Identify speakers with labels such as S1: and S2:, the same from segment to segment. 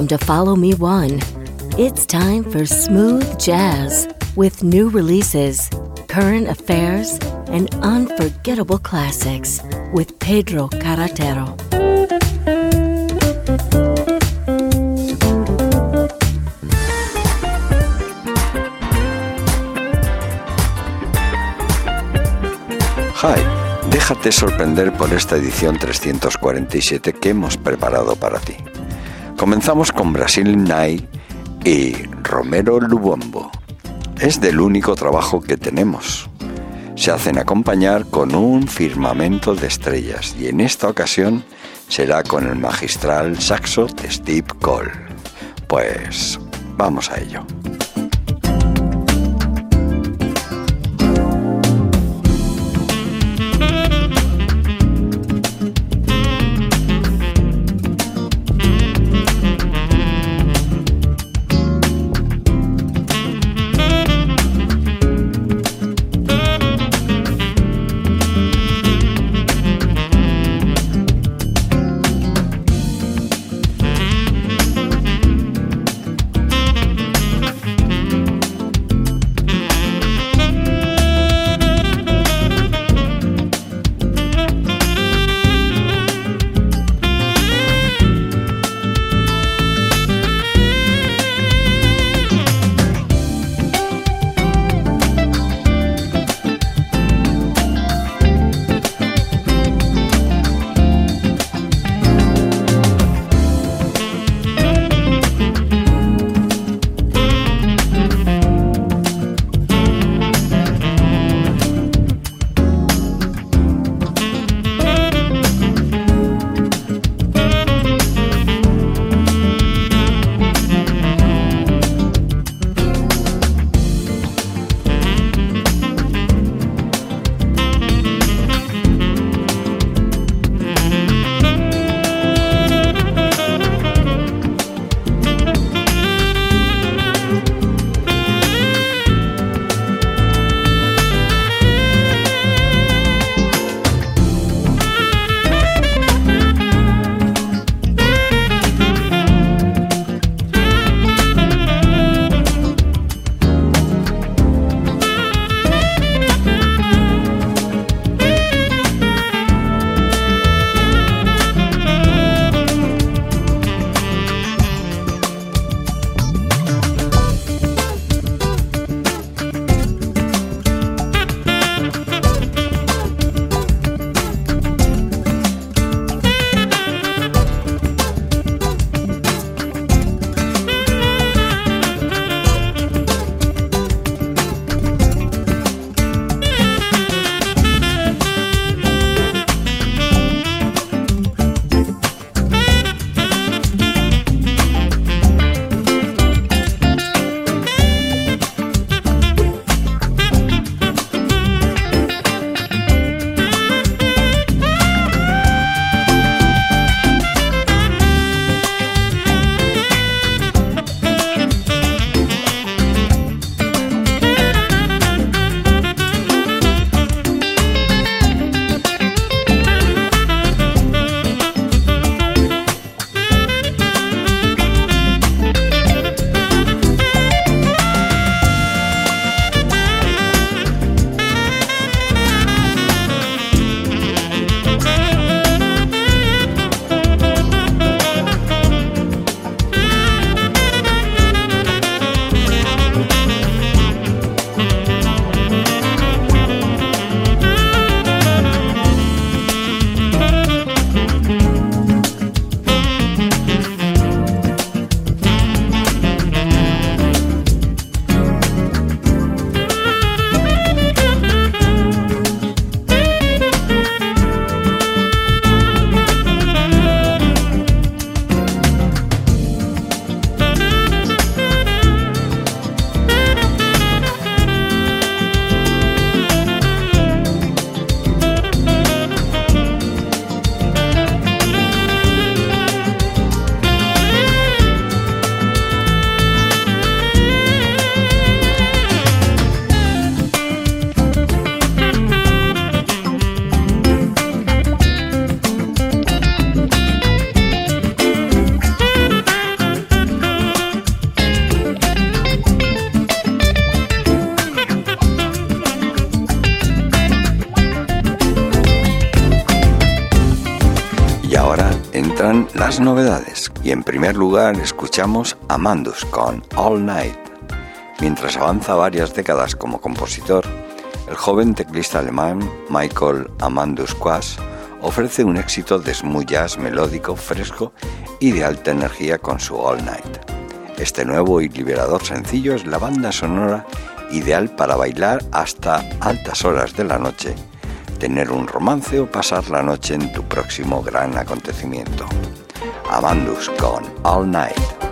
S1: Welcome to Follow Me One. It's time for smooth jazz with new releases, current affairs, and unforgettable classics with Pedro Carretero.
S2: Hi, déjate sorprender por esta edición 347 que hemos preparado para ti. Comenzamos con Brasil Night y Romero Lubombo. Es del único trabajo que tenemos. Se hacen acompañar con un firmamento de estrellas y en esta ocasión será con el magistral saxo de Steve Cole. Pues vamos a ello. Novedades. Y en primer lugar escuchamos a Mandus con All Night. Mientras avanza varias décadas como compositor, el joven teclista alemán Michael Amandus Quas ofrece un éxito de jazz melódico, fresco y de alta energía con su All Night. Este nuevo y liberador sencillo es la banda sonora ideal para bailar hasta altas horas de la noche, tener un romance o pasar la noche en tu próximo gran acontecimiento. Amandus con All Night.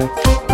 S2: Thank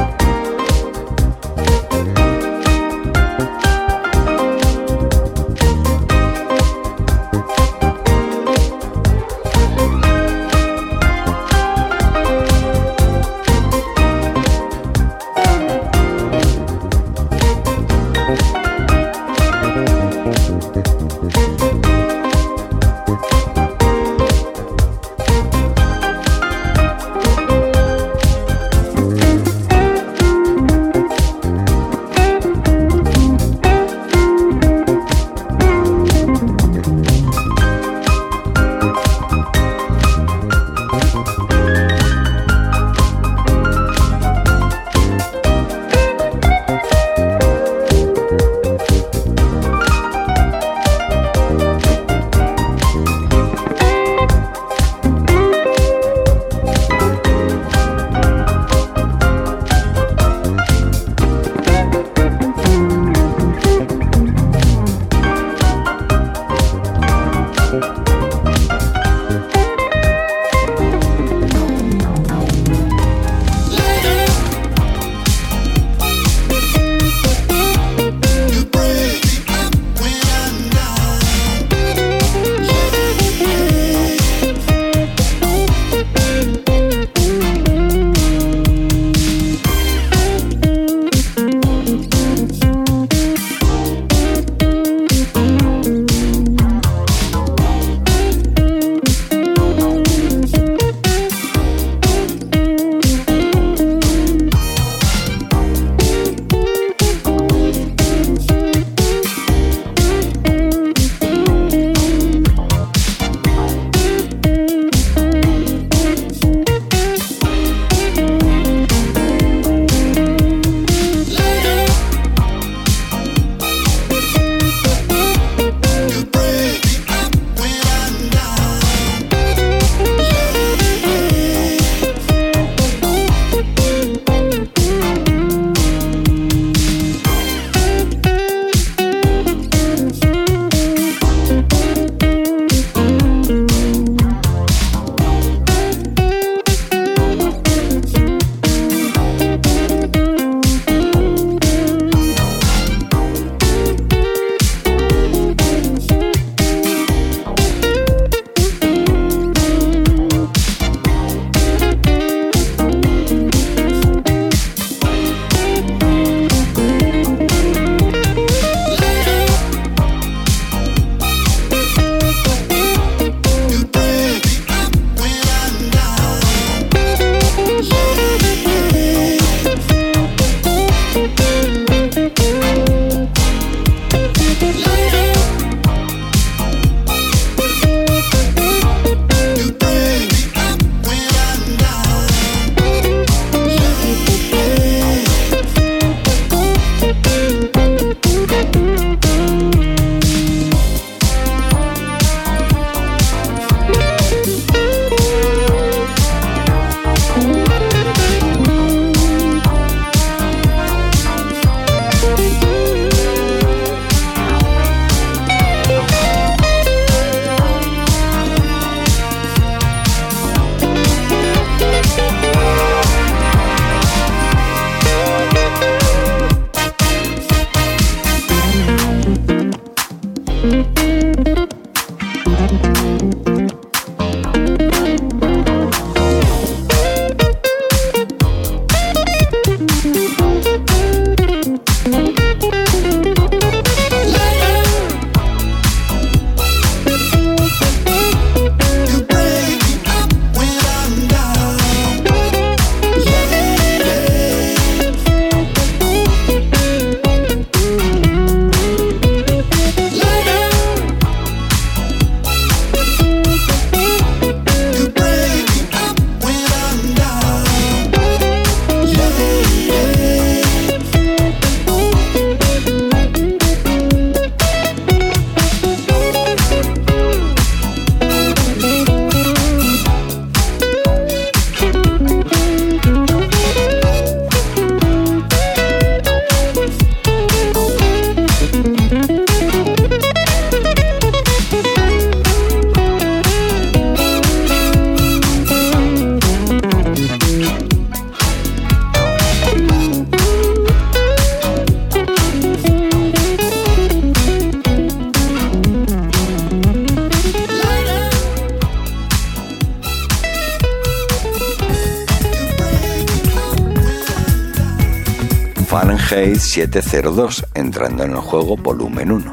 S2: 702, entrando en el juego volumen 1.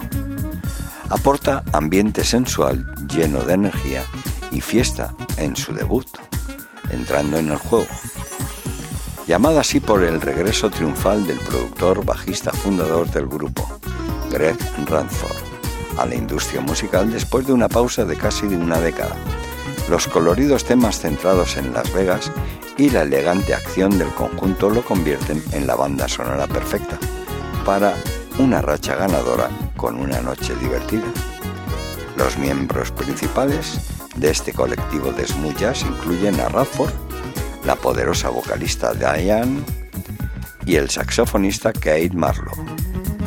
S2: Aporta ambiente sensual lleno de energía y fiesta en su debut, entrando en el juego. Llamada así por el regreso triunfal del productor bajista fundador del grupo, Greg Ranford, a la industria musical después de una pausa de casi una década. Los coloridos temas centrados en Las Vegas y la elegante acción del conjunto lo convierten en la banda sonora perfecta para una racha ganadora con una noche divertida. Los miembros principales de este colectivo de smooth incluyen a Radford, la poderosa vocalista Diane y el saxofonista Kate Marlowe.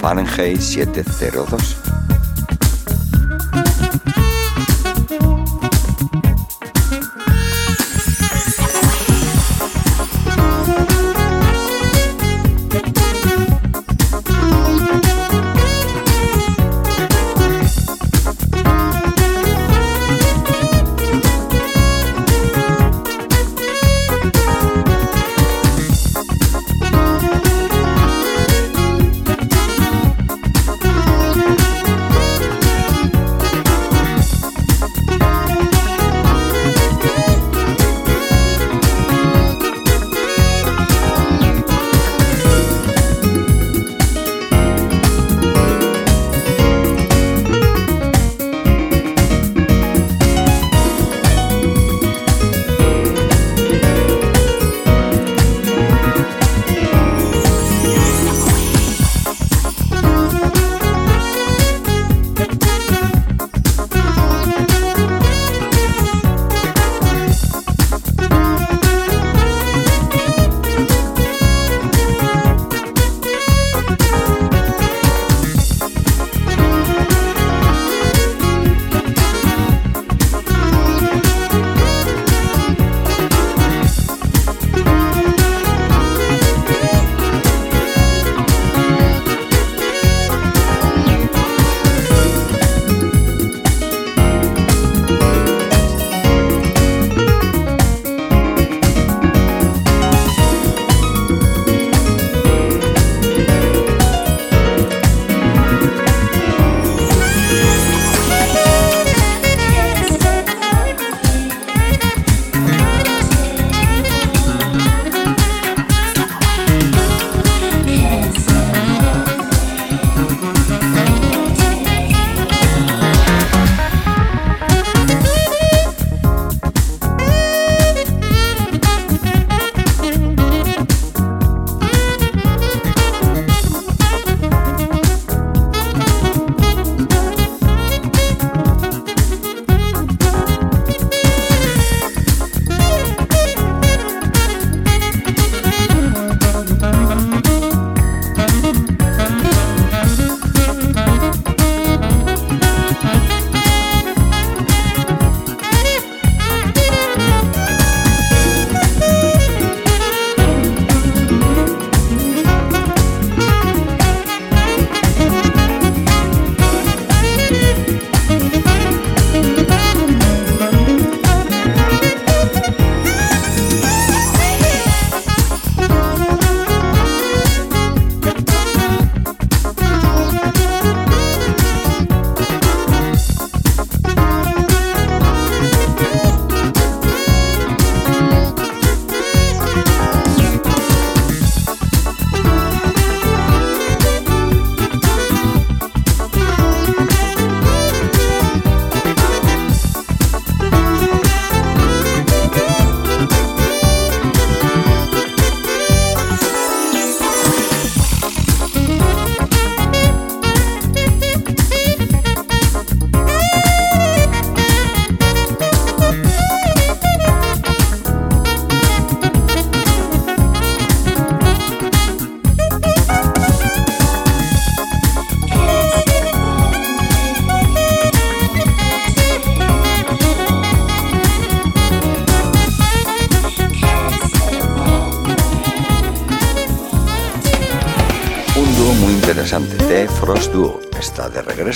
S2: Fahrenheit 702.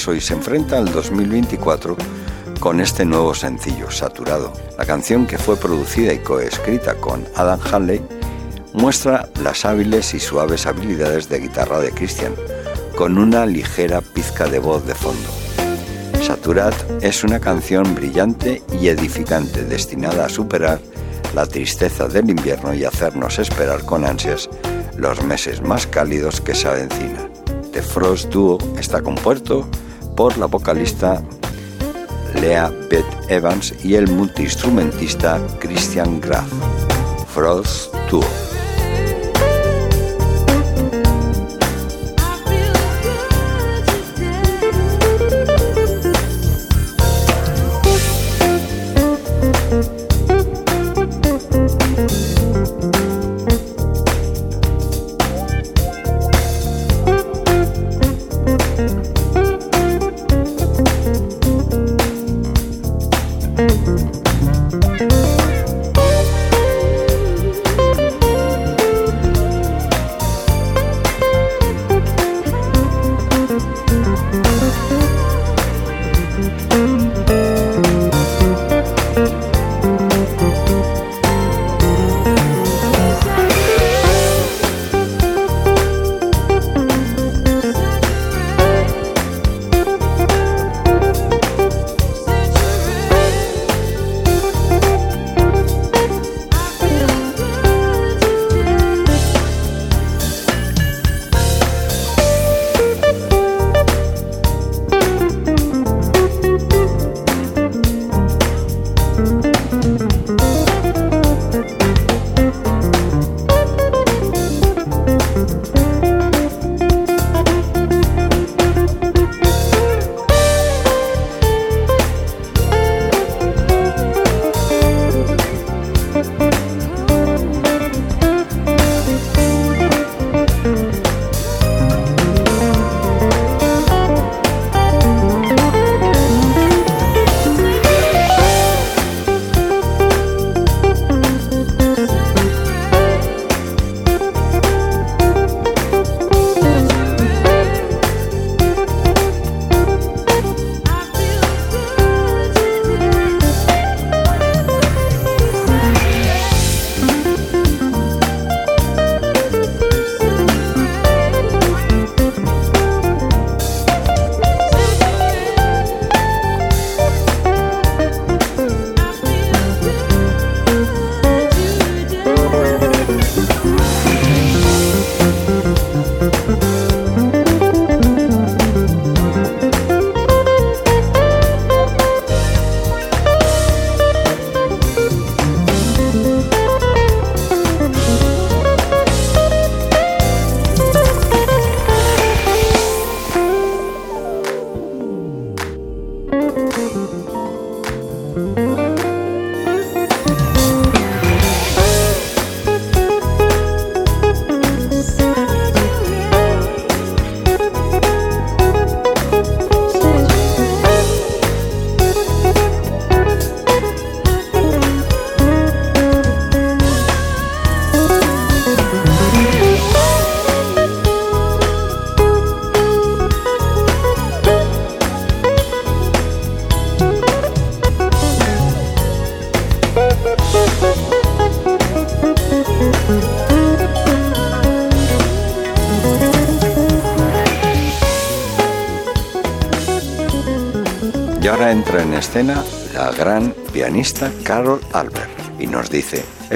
S2: Y se enfrenta al 2024 con este nuevo sencillo, Saturado. La canción que fue producida y coescrita con Adam Hanley muestra las hábiles y suaves habilidades de guitarra de Christian, con una ligera pizca de voz de fondo. Saturat es una canción brillante y edificante destinada a superar la tristeza del invierno y hacernos esperar con ansias los meses más cálidos que se avecinan. The Frost Duo está compuesto por la vocalista Lea Beth Evans y el multiinstrumentista Christian Graf. Frost Duo.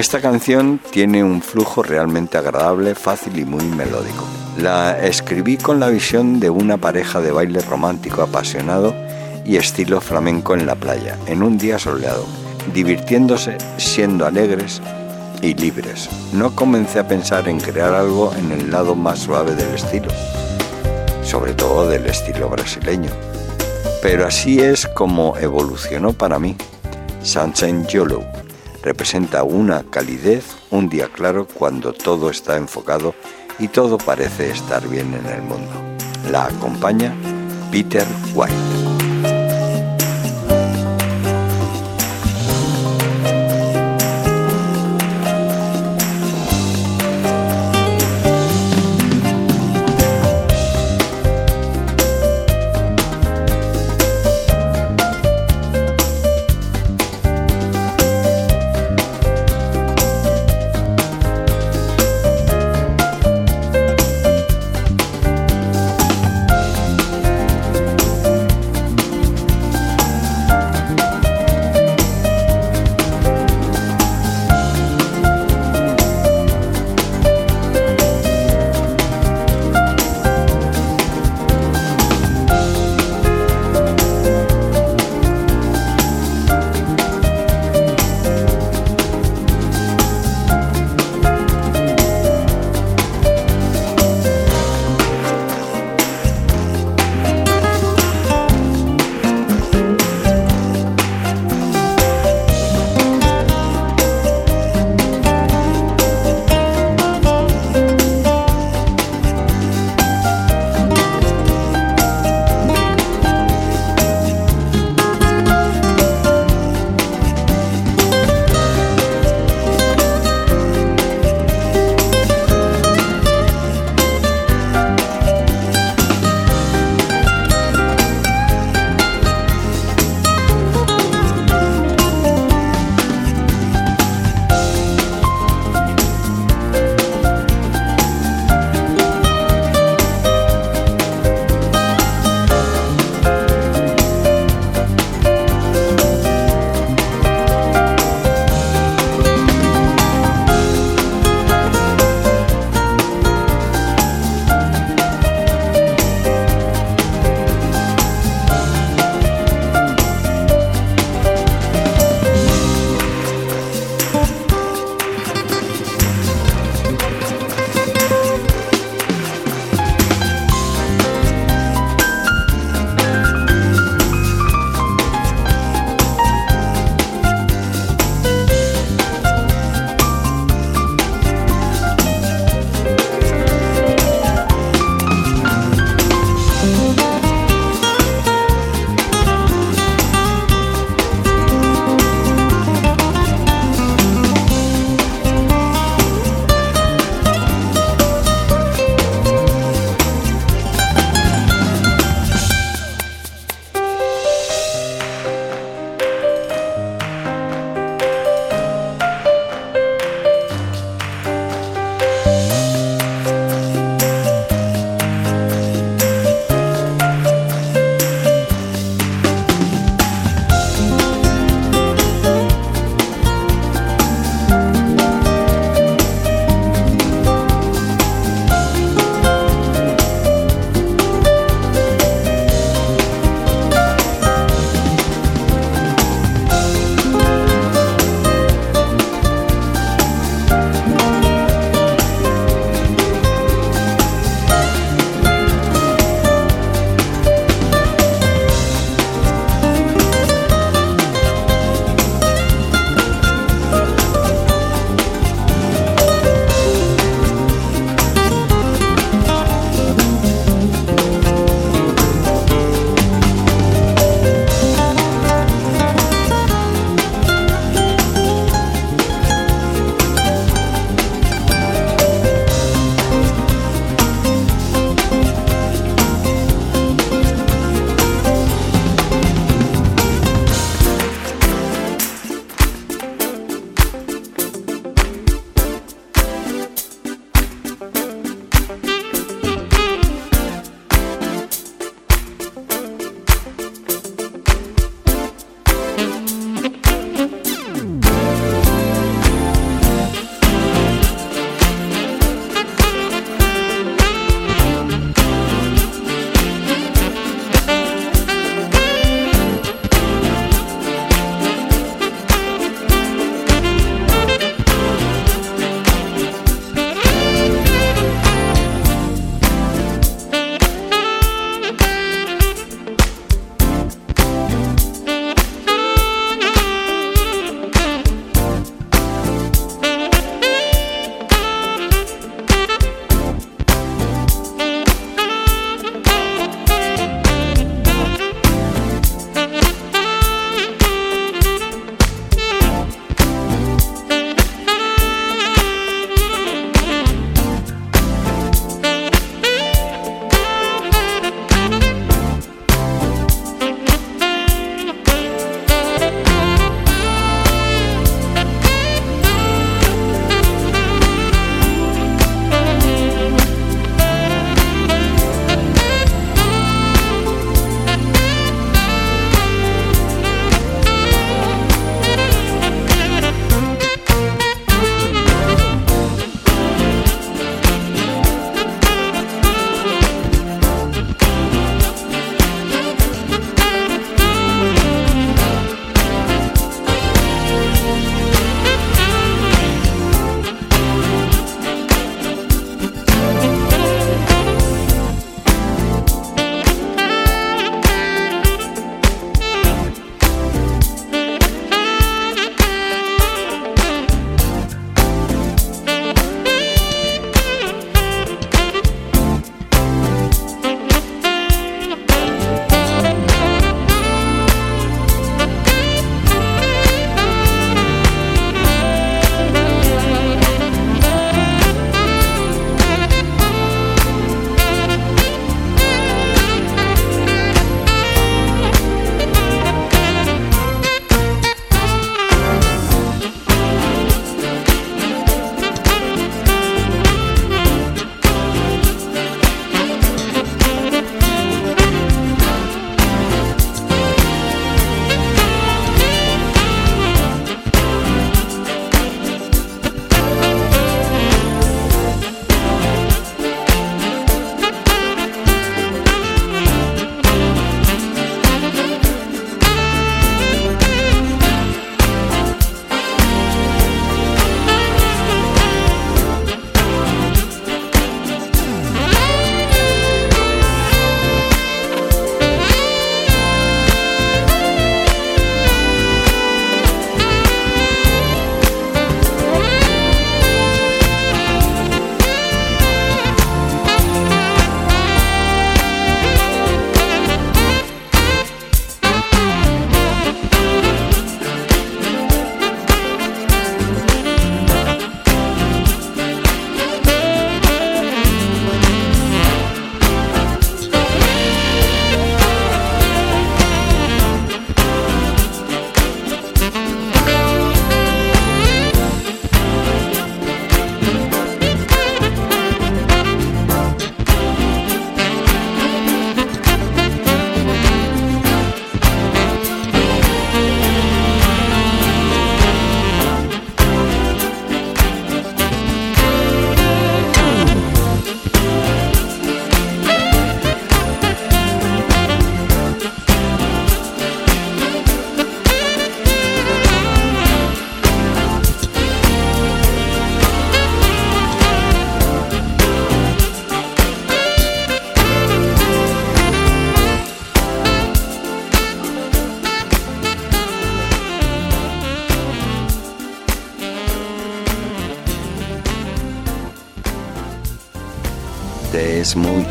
S2: Esta canción tiene un flujo realmente agradable, fácil y muy melódico. La escribí con la visión de una pareja de baile romántico apasionado y estilo flamenco en la playa, en un día soleado, divirtiéndose, siendo alegres y libres. No comencé a pensar en crear algo en el lado más suave del estilo, sobre todo del estilo brasileño pero así es como evolucionó para mí. Sunshine Yellow representa una calidez, un día claro cuando todo está enfocado y todo parece estar bien en el mundo. La acompaña Peter White.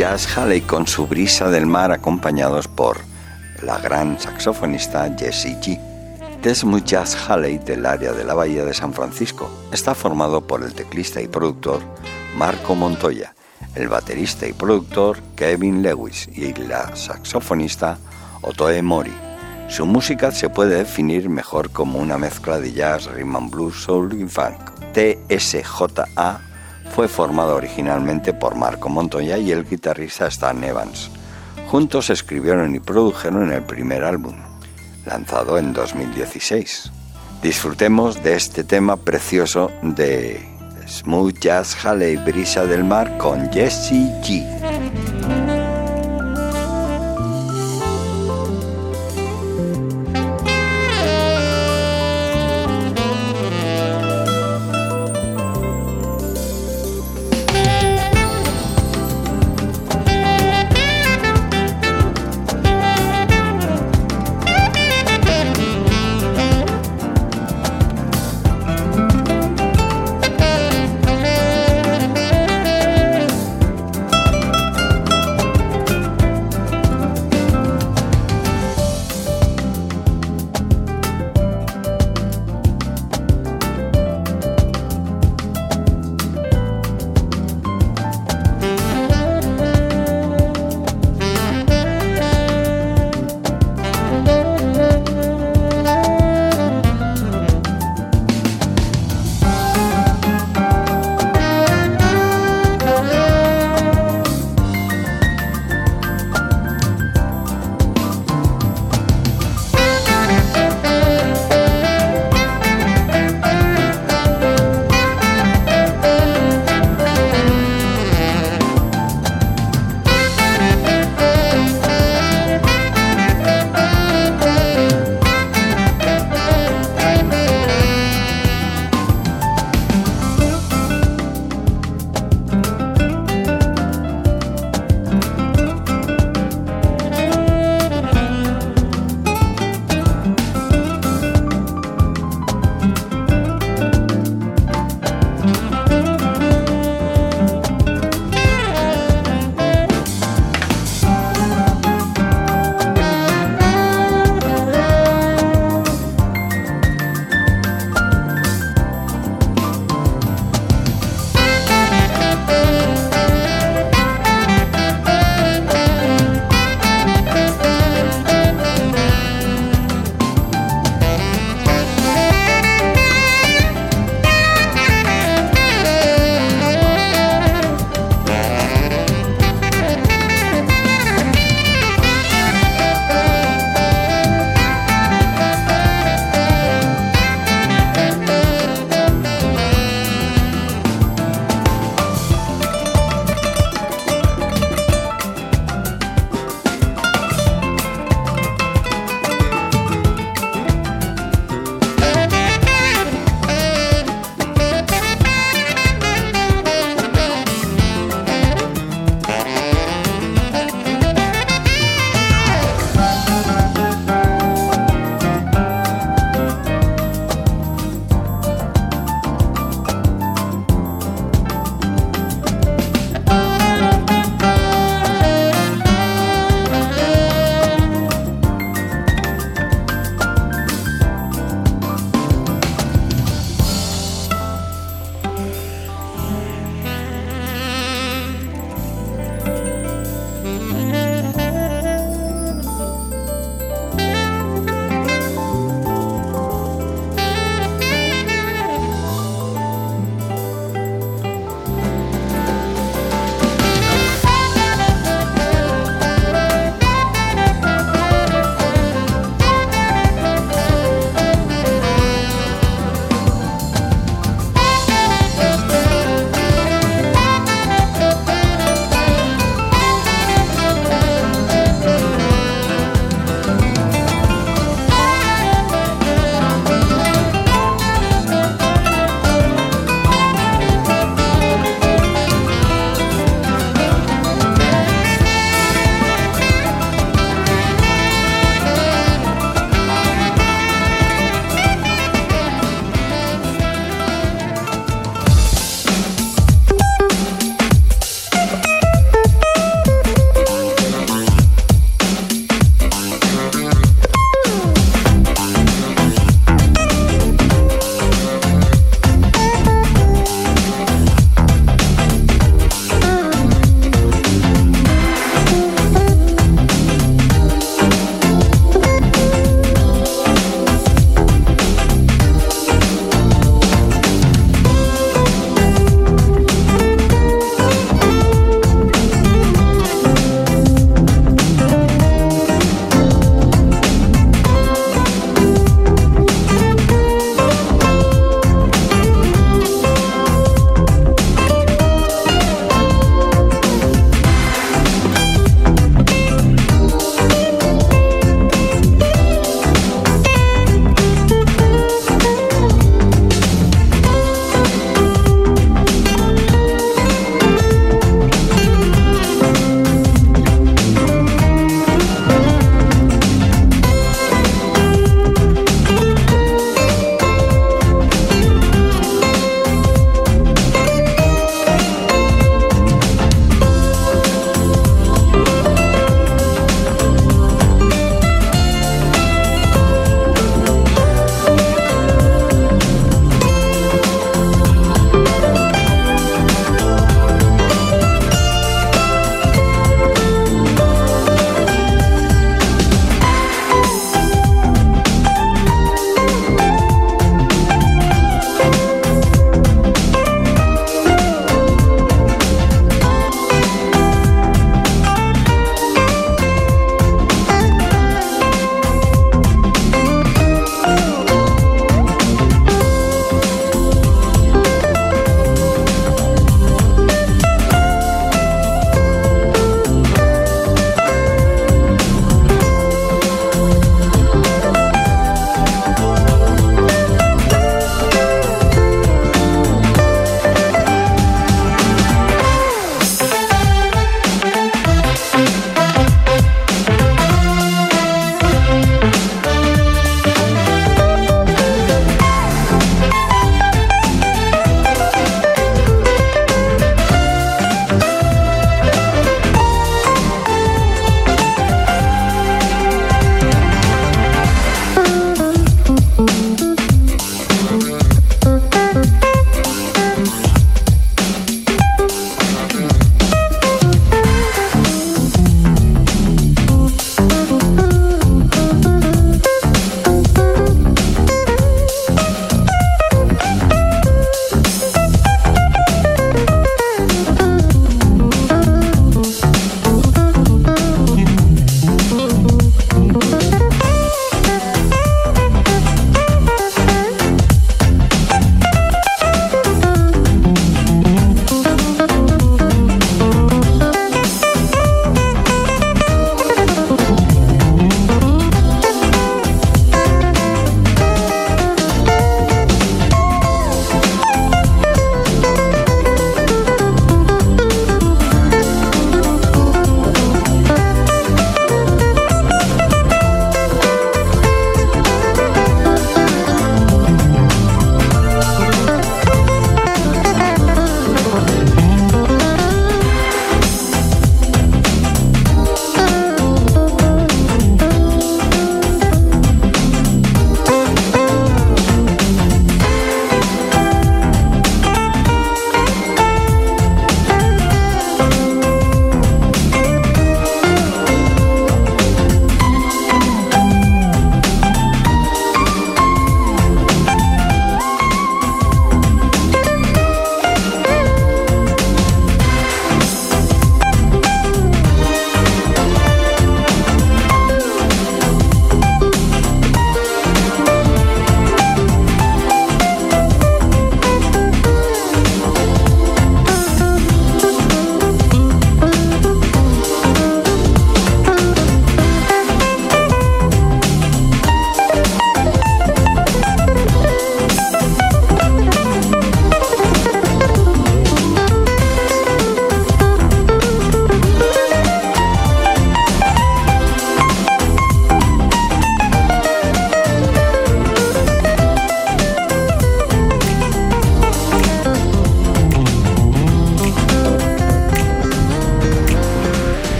S2: Jazz Halley con su brisa del mar acompañados por la gran saxofonista Jessie G. Smooth Jazz Halley del área de la Bahía de San Francisco está formado por el teclista y productor Marco Montoya, el baterista y productor Kevin Lewis y la saxofonista Otoe Mori. Su música se puede definir mejor como una mezcla de jazz, rhythm and blues, soul y funk. TSJA fue formado originalmente por Marco Montoya y el guitarrista Stan Evans. Juntos escribieron y produjeron el primer álbum, lanzado en 2016. Disfrutemos de este tema precioso de Smooth Jazz Halley Brisa del Mar con Jesse G.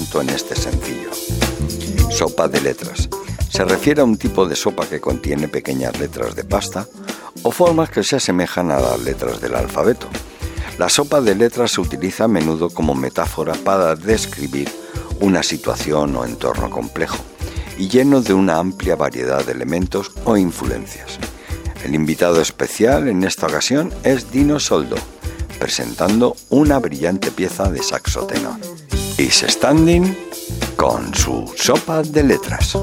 S2: en este sencillo. Sopa de letras. Se refiere a un tipo de sopa que contiene pequeñas letras de pasta o formas que se asemejan a las letras del alfabeto. La sopa de letras se utiliza a menudo como metáfora para describir una situación o entorno complejo y lleno de una amplia variedad de elementos o influencias. El invitado especial en esta ocasión es Dino Soldo, presentando una brillante pieza de saxo tenor. Is Standing con su sopa de letras.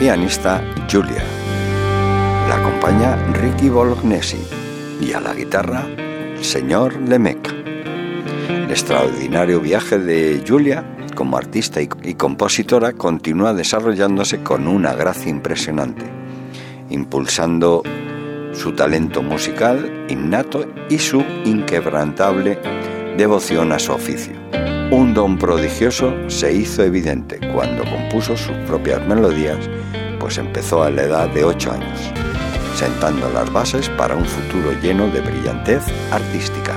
S2: Pianista Julia. La acompaña Ricky Bolognesi y a la guitarra el señor Lemecq. El extraordinario viaje de Julia como artista y, compositora continúa desarrollándose con una gracia impresionante, impulsando su talento musical innato y su inquebrantable devoción a su oficio. Un don prodigioso se hizo evidente cuando compuso sus propias melodías, pues empezó a la edad de 8 años, sentando las bases para un futuro lleno de brillantez artística.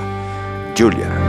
S2: Julia.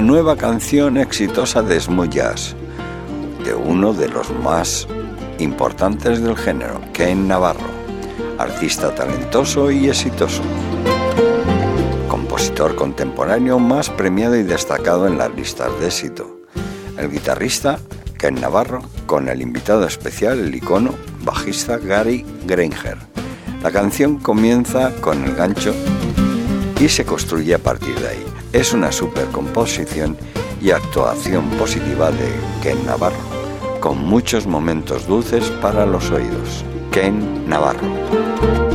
S2: Nueva canción exitosa de jazz, de uno de los más importantes del género, Ken Navarro, artista talentoso y exitoso, compositor contemporáneo más premiado y destacado en las listas de éxito. El guitarrista Ken Navarro, con el invitado especial, el icono bajista Gary Granger. La canción comienza con el gancho y se construye a partir de ahí. Es una super composición y actuación positiva de Ken Navarro, con muchos momentos dulces para los oídos. Ken Navarro.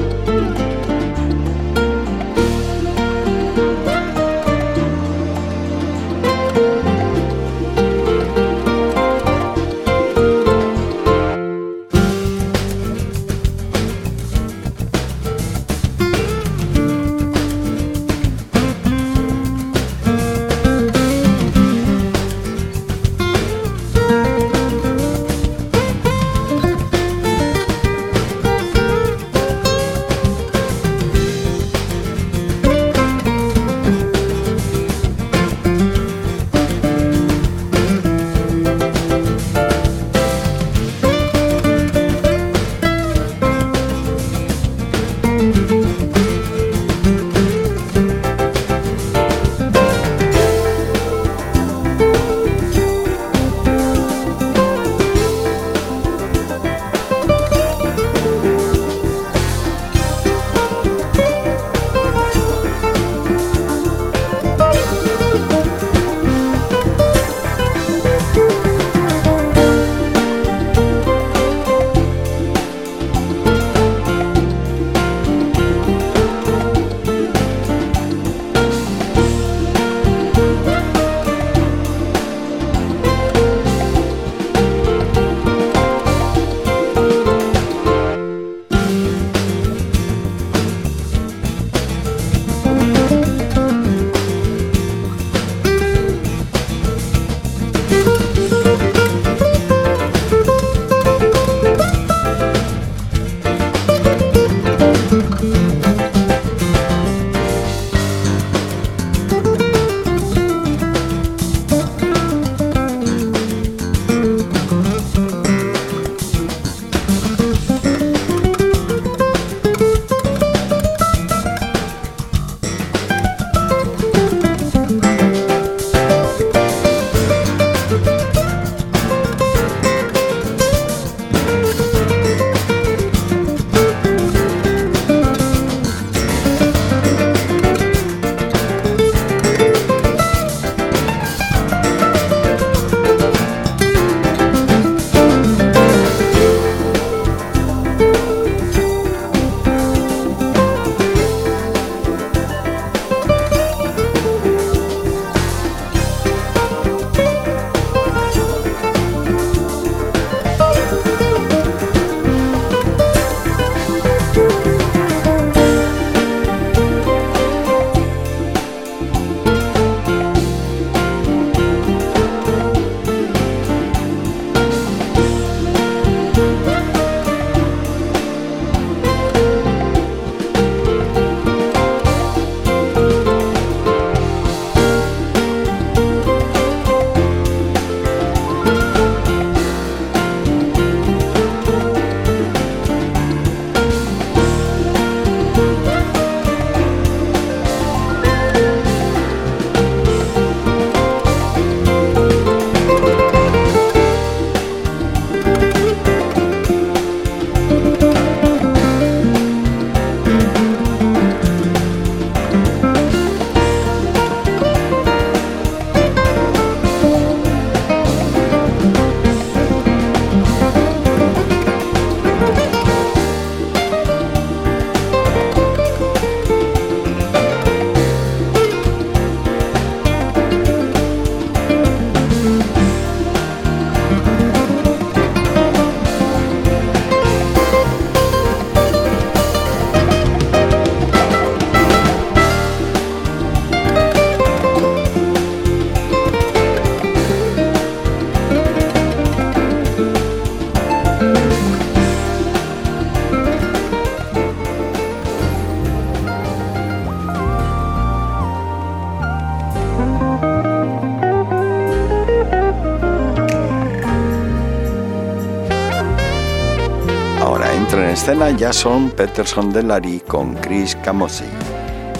S2: Escena Jason Peterson Delary con Chris Camozzi.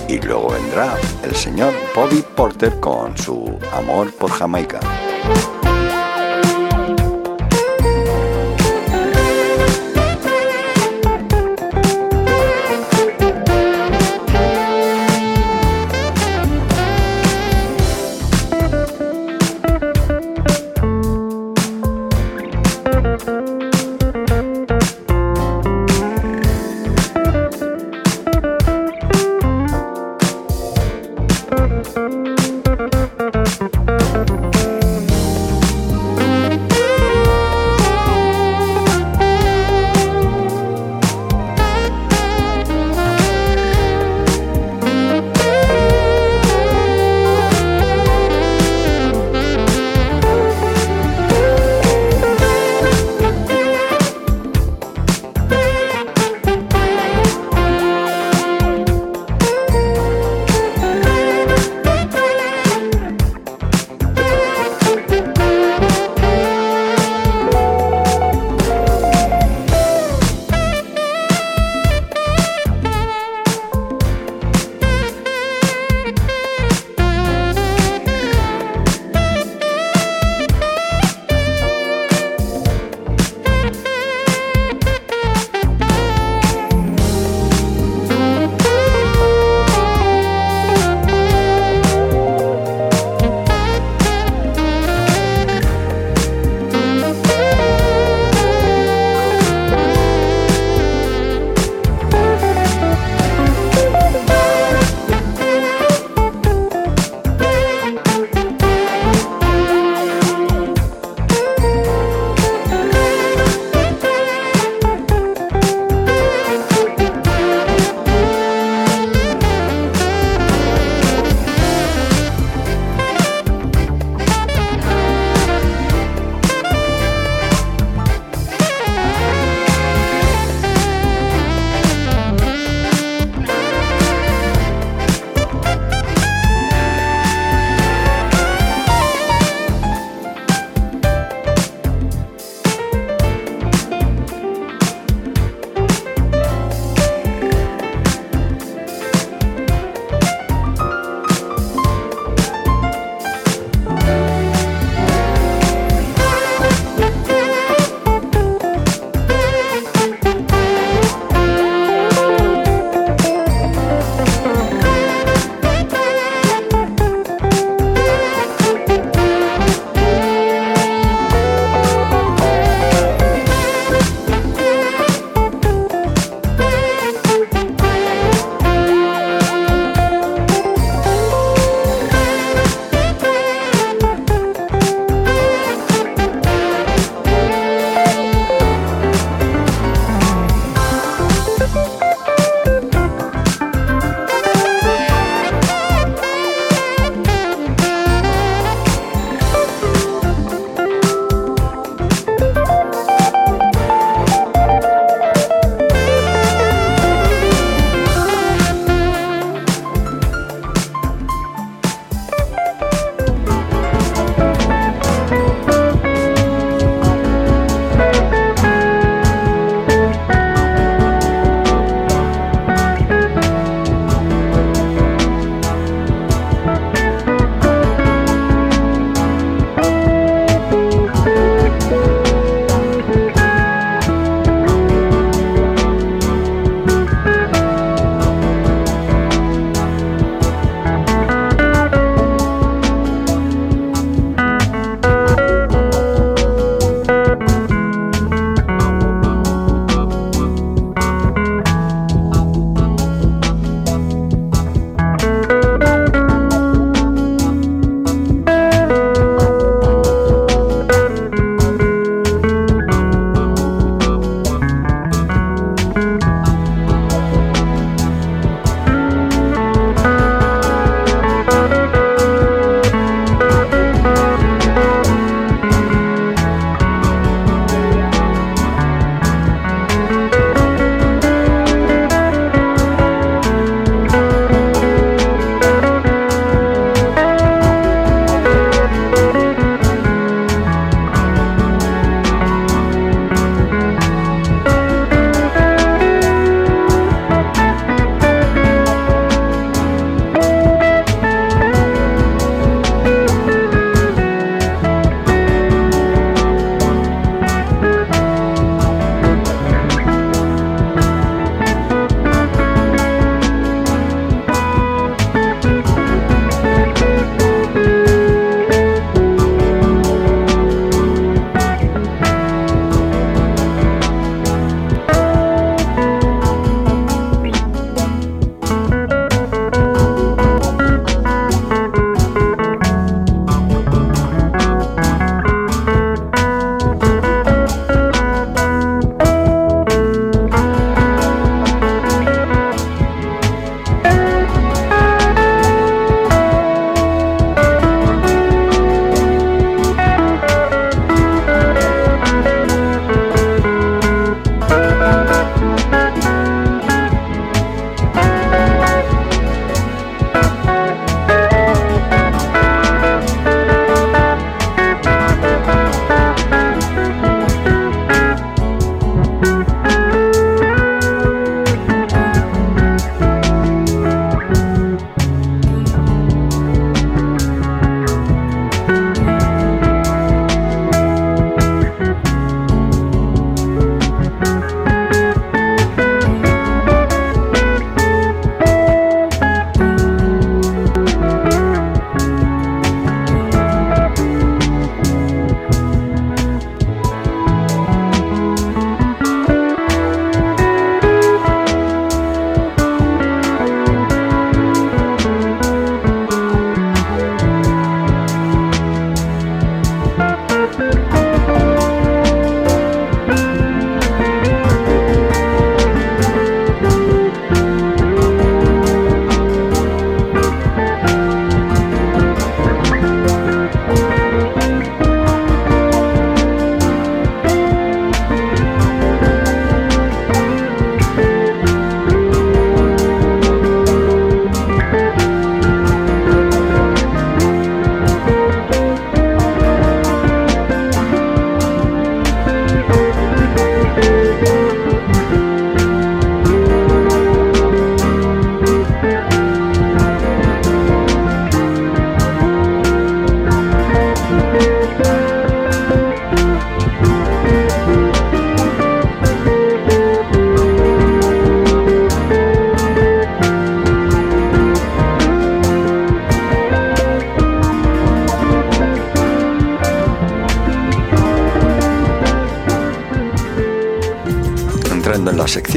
S2: y luego vendrá el señor Bobby Porter con su amor por Jamaica.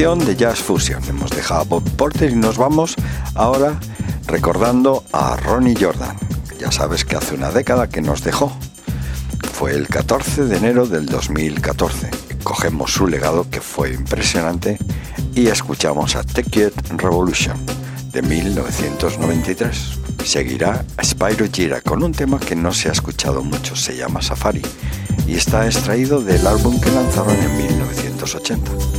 S2: De Jazz Fusion. Hemos dejado a Bob Porter y nos vamos ahora recordando a Ronnie Jordan. Ya sabes que hace una década que nos dejó. Fue el 14 de enero del 2014. Cogemos su legado que fue impresionante y escuchamos a Take It Revolution de 1993. Seguirá Spyro Gira con un tema que no se ha escuchado mucho, se llama Safari y está extraído del álbum que lanzaron en 1980.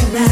S2: tonight.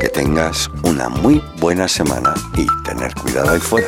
S2: Que tengas una muy buena semana y tener cuidado ahí fuera.